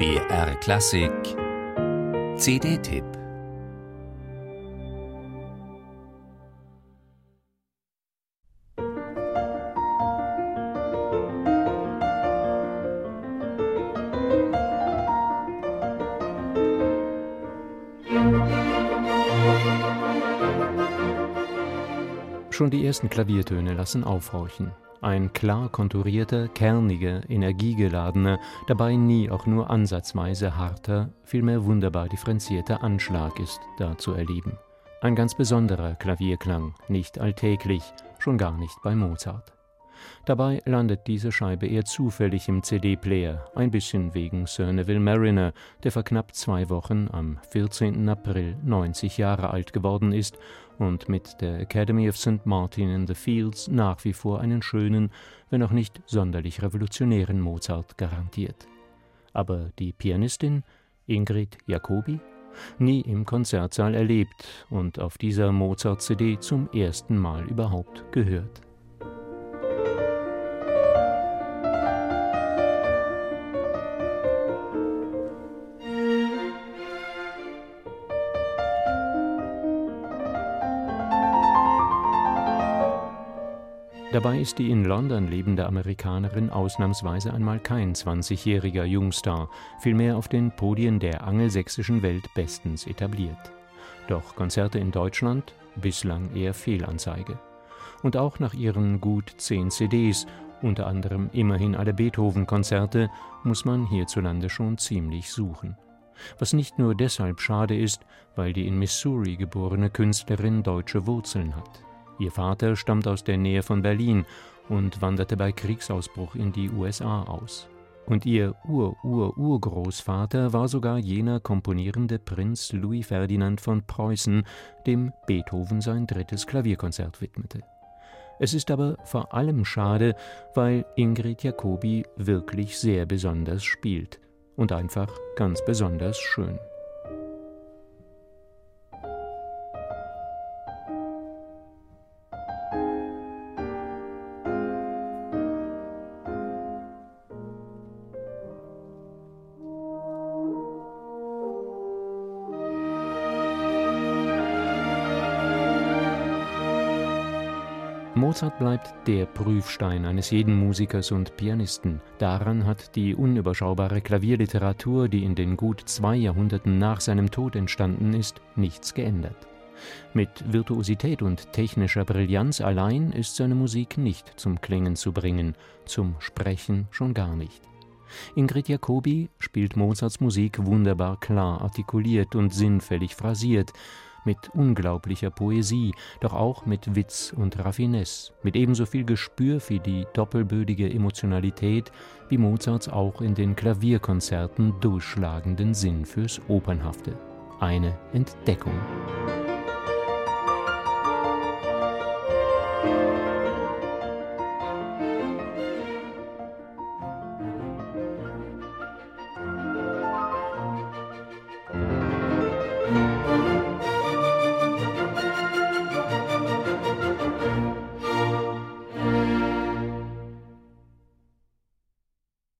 BR Klassik CD-Tipp Schon die ersten Klaviertöne lassen aufhorchen. Ein klar konturierter, kerniger, energiegeladener, dabei nie auch nur ansatzweise harter, vielmehr wunderbar differenzierter Anschlag ist da zu erleben. Ein ganz besonderer Klavierklang, nicht alltäglich, schon gar nicht bei Mozart. Dabei landet diese Scheibe eher zufällig im CD-Player, ein bisschen wegen Sir Neville Mariner, der vor knapp zwei Wochen am 14. April 90 Jahre alt geworden ist und mit der Academy of St. Martin in the Fields nach wie vor einen schönen, wenn auch nicht sonderlich revolutionären Mozart garantiert. Aber die Pianistin Ingrid Jacobi? Nie im Konzertsaal erlebt und auf dieser Mozart-CD zum ersten Mal überhaupt gehört. Dabei ist die in London lebende Amerikanerin ausnahmsweise einmal kein 20-jähriger Jungstar, vielmehr auf den Podien der angelsächsischen Welt bestens etabliert. Doch Konzerte in Deutschland bislang eher Fehlanzeige. Und auch nach ihren gut zehn CDs, unter anderem immerhin alle Beethoven-Konzerte, muss man hierzulande schon ziemlich suchen. Was nicht nur deshalb schade ist, weil die in Missouri geborene Künstlerin deutsche Wurzeln hat. Ihr Vater stammt aus der Nähe von Berlin und wanderte bei Kriegsausbruch in die USA aus. Und ihr Ur-Ur-Urgroßvater war sogar jener komponierende Prinz Louis Ferdinand von Preußen, dem Beethoven sein drittes Klavierkonzert widmete. Es ist aber vor allem schade, weil Ingrid Jacobi wirklich sehr besonders spielt und einfach ganz besonders schön. Mozart bleibt der Prüfstein eines jeden Musikers und Pianisten. Daran hat die unüberschaubare Klavierliteratur, die in den gut zwei Jahrhunderten nach seinem Tod entstanden ist, nichts geändert. Mit Virtuosität und technischer Brillanz allein ist seine Musik nicht zum Klingen zu bringen, zum Sprechen schon gar nicht. Ingrid Jacobi spielt Mozarts Musik wunderbar klar artikuliert und sinnfällig phrasiert, mit unglaublicher Poesie, doch auch mit Witz und Raffinesse, mit ebenso viel Gespür für die doppelbödige Emotionalität wie Mozarts auch in den Klavierkonzerten durchschlagenden Sinn fürs Opernhafte. Eine Entdeckung.